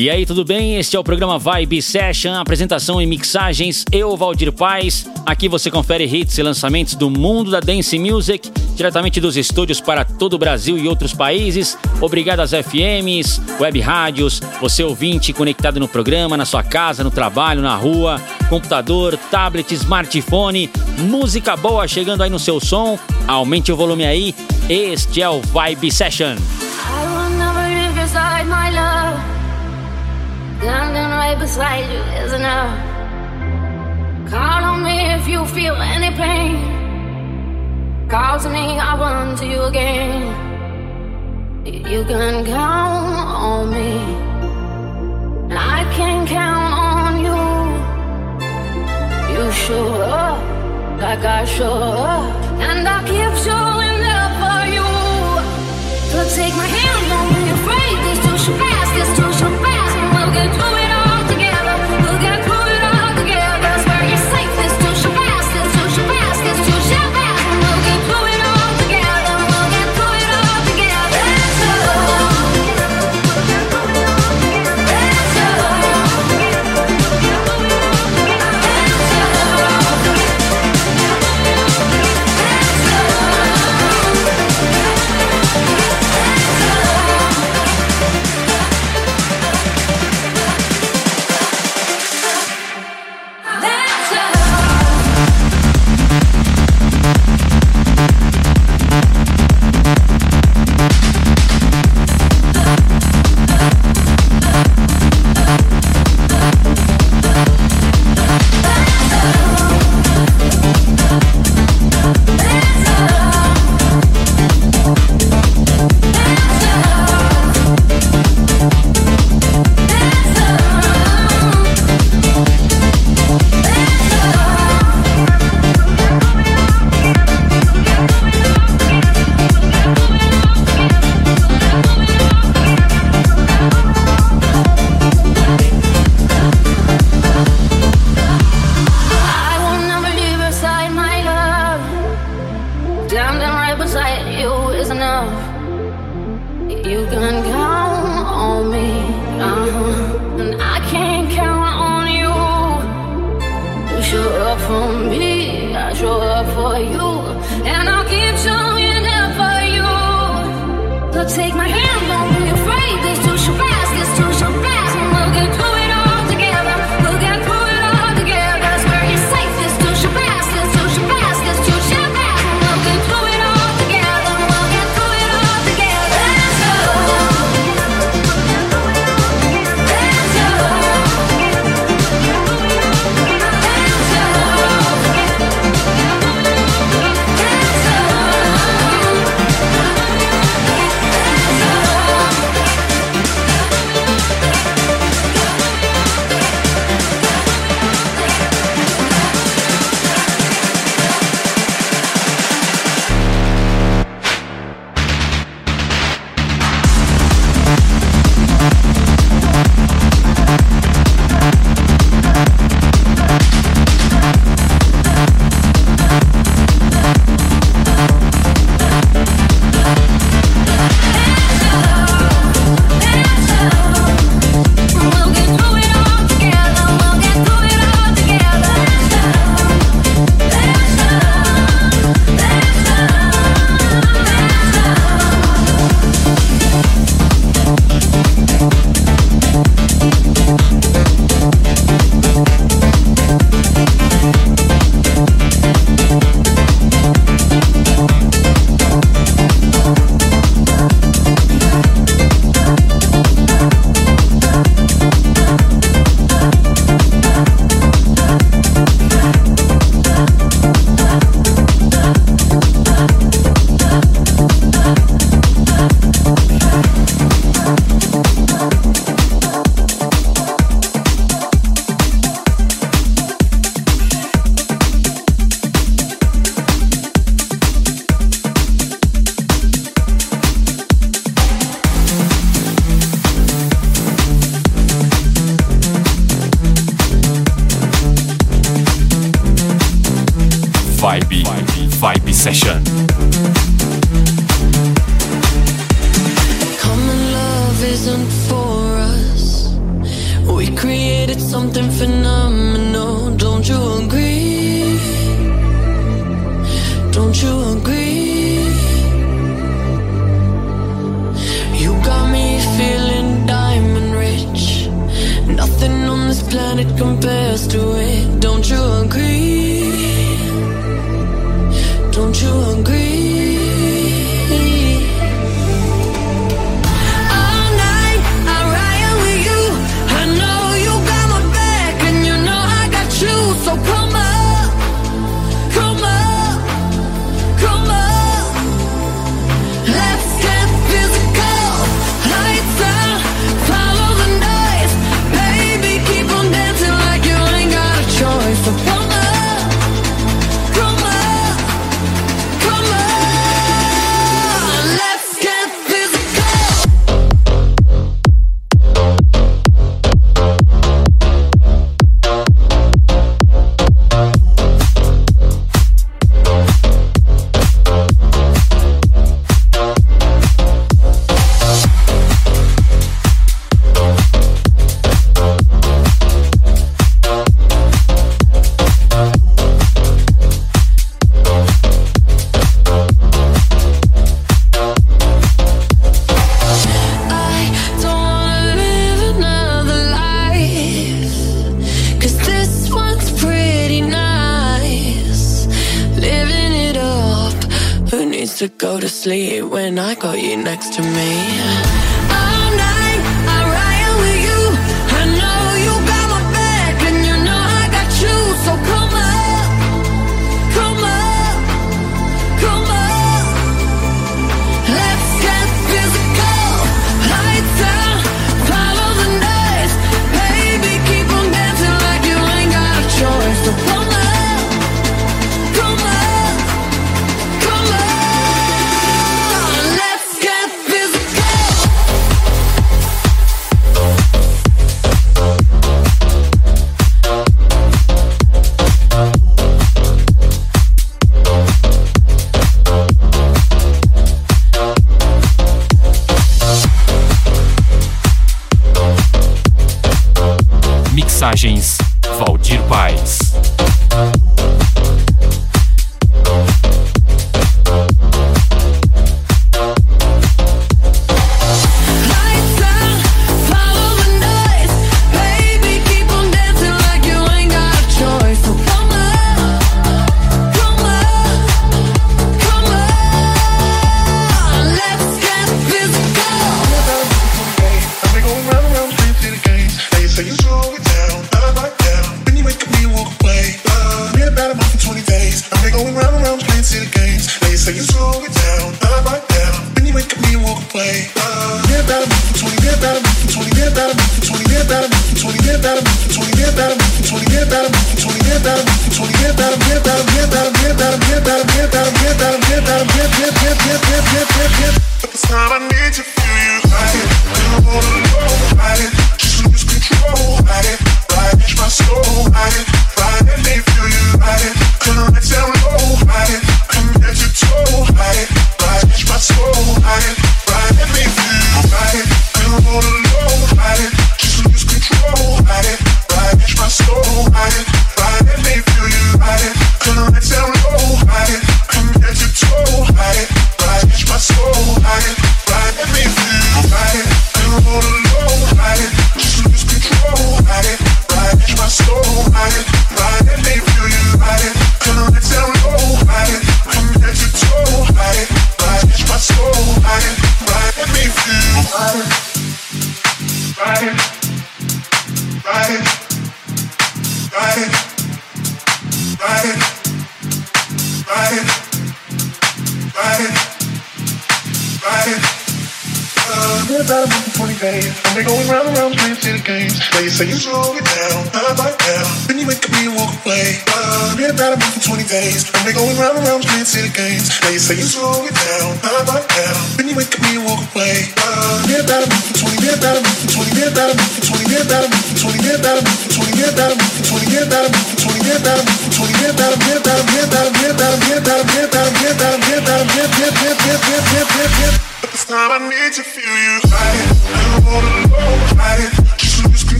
E aí, tudo bem? Este é o programa Vibe Session, apresentação e mixagens. Eu, Valdir Paz. Aqui você confere hits e lançamentos do mundo da dance music, diretamente dos estúdios para todo o Brasil e outros países. Obrigado às FMs, web rádios, você ouvinte conectado no programa, na sua casa, no trabalho, na rua, computador, tablet, smartphone. Música boa chegando aí no seu som. Aumente o volume aí. Este é o Vibe Session. Standing right beside you is enough. Call on me if you feel any pain. Call to me, I'll run to you again. You can count on me. I can count on you. You show up like I show up, and I keep showing up for you. So take my hand, don't be afraid. This too shall pass. Get through it isn't for us. We created something phenomenal.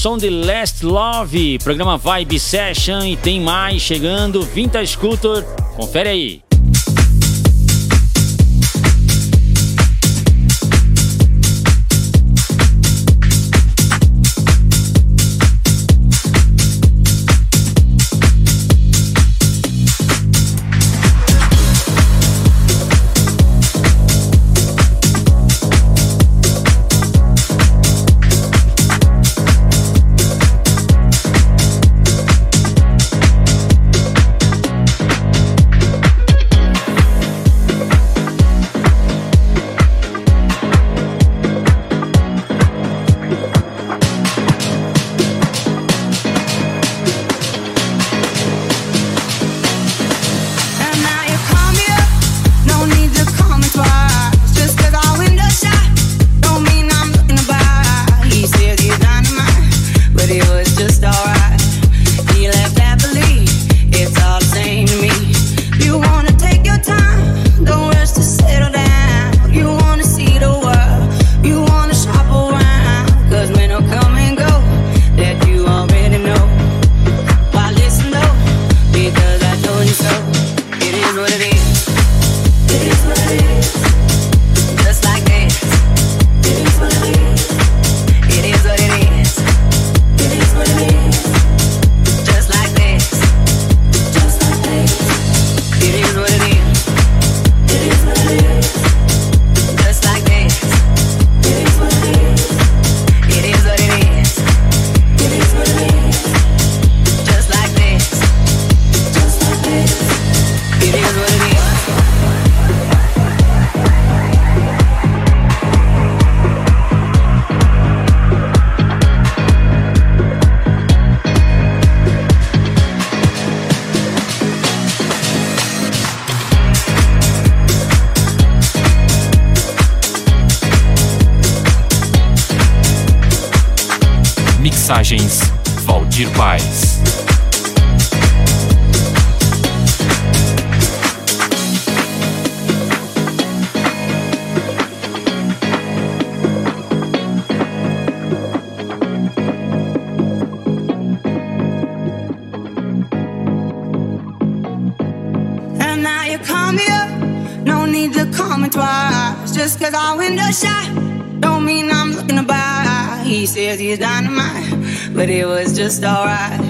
Som de Last Love, programa Vibe Session e tem mais chegando, Vintage Culture. Confere aí. But it was just alright.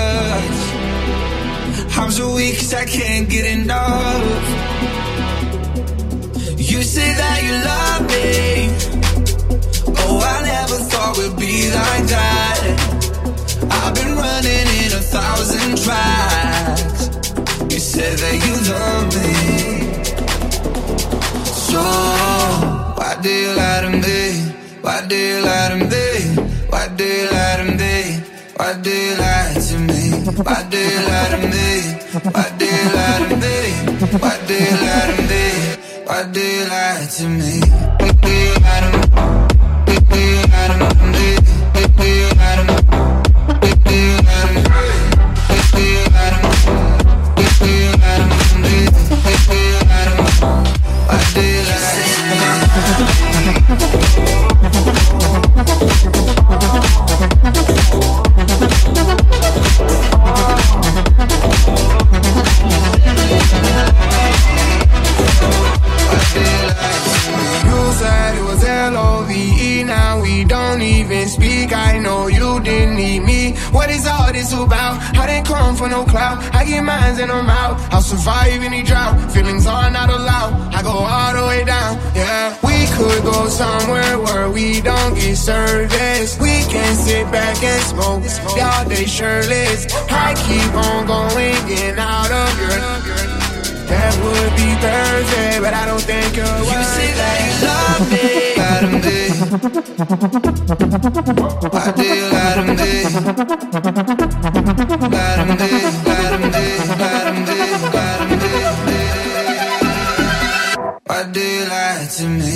I can't get enough You say that you love me Oh, I never thought we'd be like that I've been running in a thousand tracks You said that you love me So, why do you lie to me? Why do you lie to me? Why do you lie to me? Why do you lie to me? Why do you lie to me? Why you lie to me? Why you lie to me? Why you lie to me? Lie to me? Why lie to me? Lie to me? For no clout. I get mines and I'm out. I'll survive any drought. Feelings are not allowed. I go all the way down. Yeah, we could go somewhere where we don't get service. We can sit back and smoke all day shirtless. I keep on going, getting out of your. That would be Thursday, but I don't think you're You say that you love me, Adam Day. Why do you Adam Day? Adam Day, Adam Day, Adam Day, Adam Day, Why do you lie to me?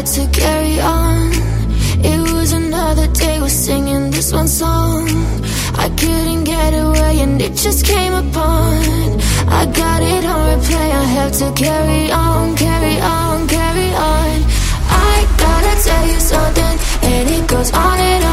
had to carry on. It was another day, we're singing this one song. I couldn't get away, and it just came upon. I got it on replay, I have to carry on, carry on, carry on. I gotta tell you something, and it goes on and on.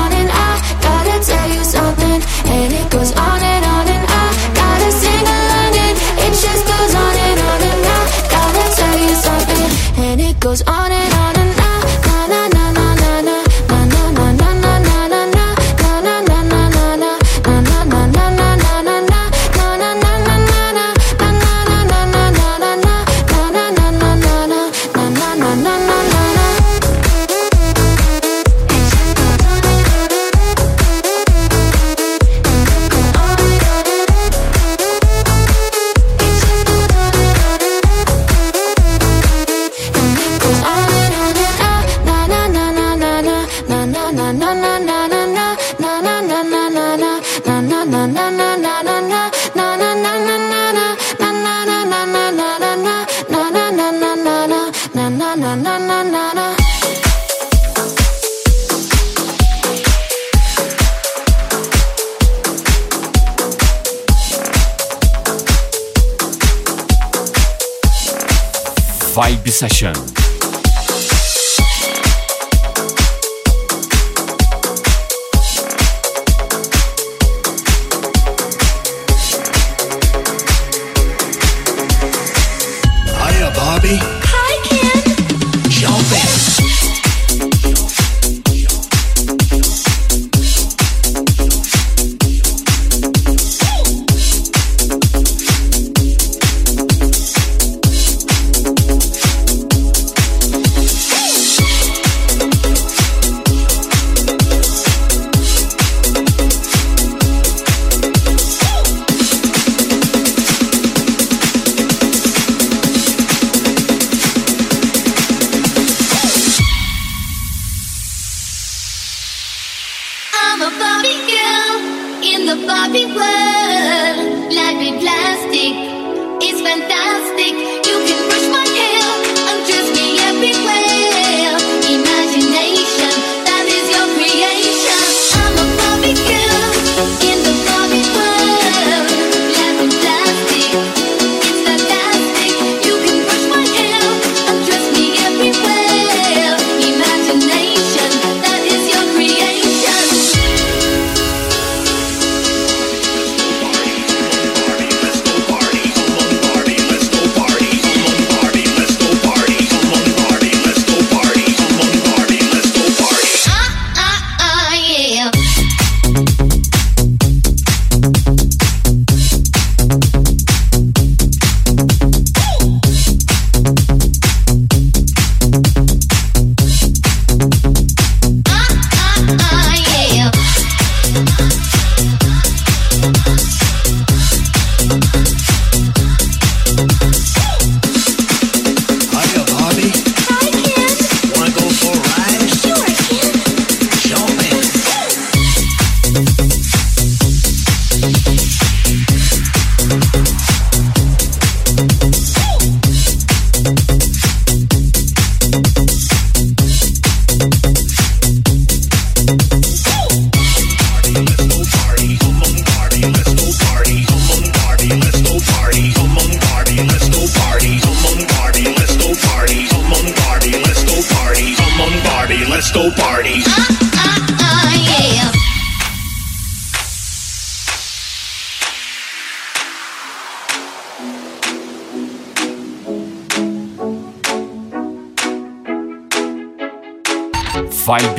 session.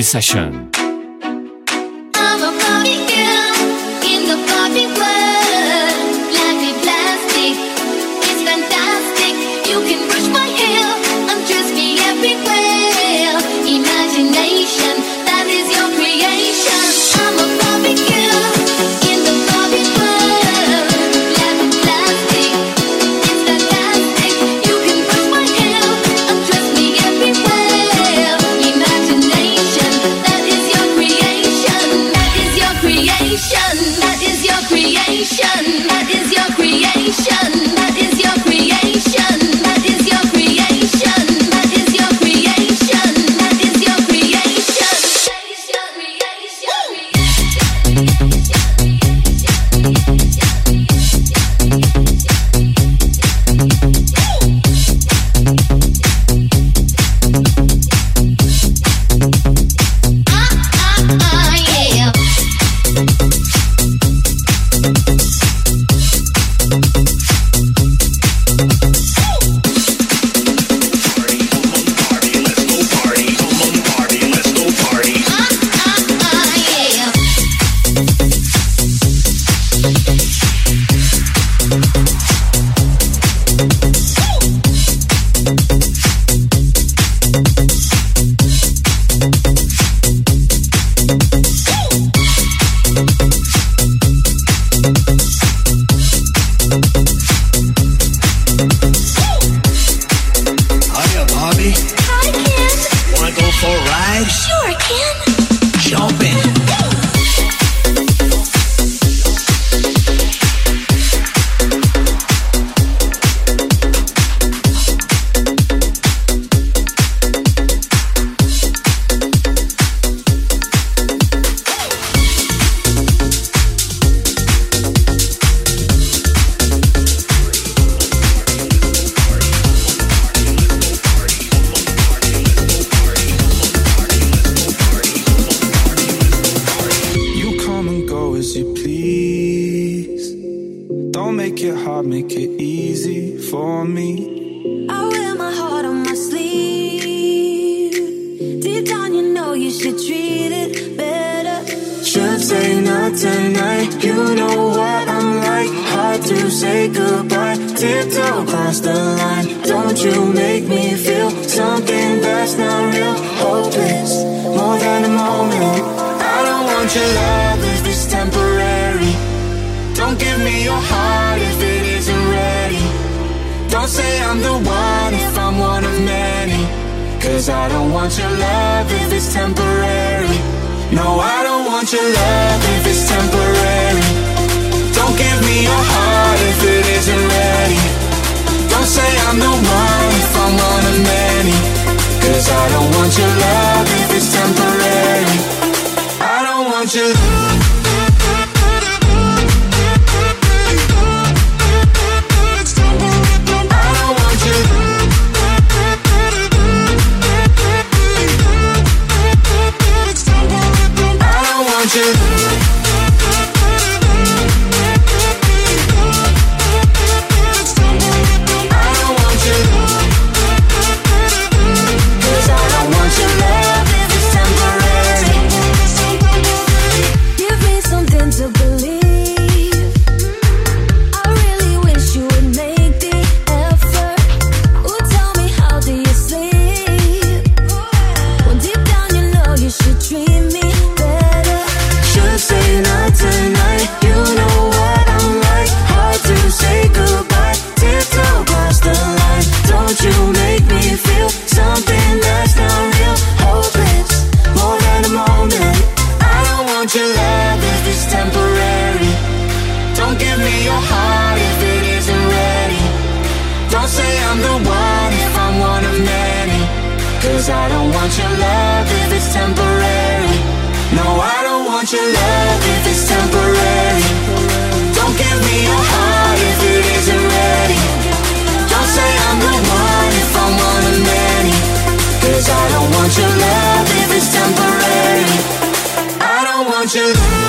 Session. say I'm the one if I'm one of many. Cause I don't want your love if it's temporary. No, I don't want your love if it's temporary. Don't give me your heart if it isn't ready. Don't say I'm the one if I'm one of many. Cause I don't want your love if it's temporary. I don't want your love. don't want your love if it's temporary. I don't want your love.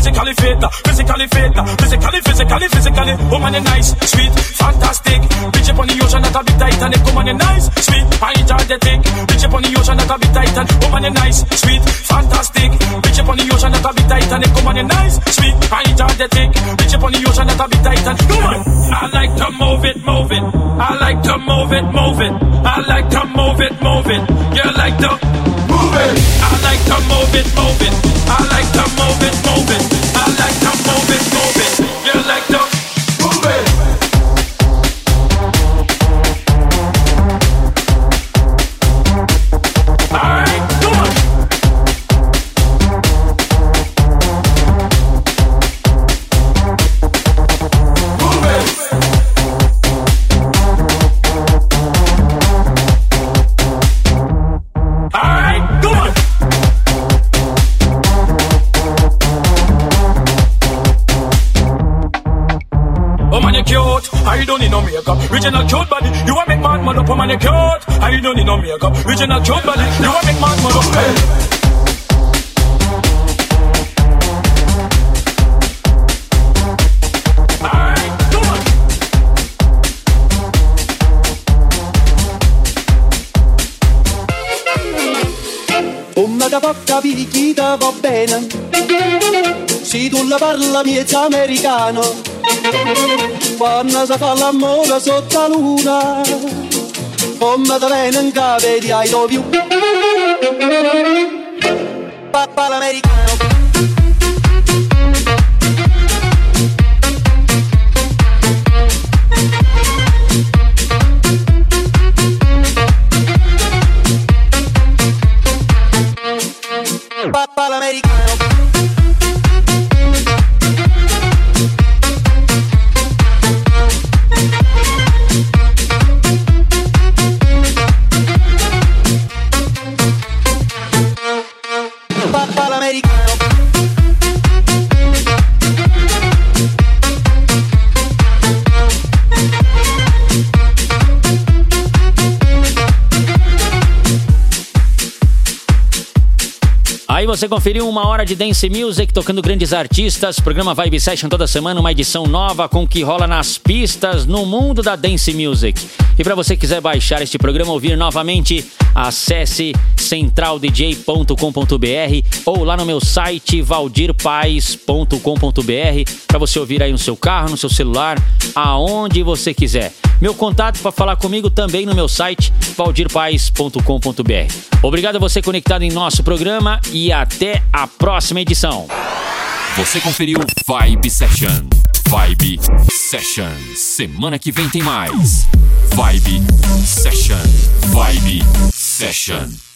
Physically fit. Physically fit. Physically, physically, physically. Woman, you nice, sweet, fantastic. Bitch up on the ocean, not a bit Titanic. Woman, you nice, sweet, energetic. Bitch up on the ocean, not a bit Titan. Woman, you nice, sweet, fantastic. Bitch up on the ocean, not a bit Titanic. Woman, you nice, sweet, energetic. Bitch up on the ocean, not a bit Titan. Come on. I like to move it, move it. I like to move it, move it. I like to move it, move it. You like to move it. I like to move it, move it. I like to Original cute body. You want make mad up. Oh man, you cute. I don't need no makeup. Original cute body. You want make mad up. Hey. Da va bene Se tu la parla miezza americano Quando si fa l'amore sotto la luna. Come te viene in capo di I love you Papà l'americano você conferiu uma hora de dance music tocando grandes artistas. Programa Vibe Session toda semana, uma edição nova com o que rola nas pistas no mundo da dance music. E para você que quiser baixar este programa, ouvir novamente, acesse centraldj.com.br ou lá no meu site valdirpais.com.br para você ouvir aí no seu carro, no seu celular, aonde você quiser. Meu contato para falar comigo também no meu site valdirpais.com.br. Obrigado a você conectado em nosso programa e até a próxima edição. Você conferiu Vibe Session. Vibe Session. Semana que vem tem mais. Vibe Session. Vibe Session.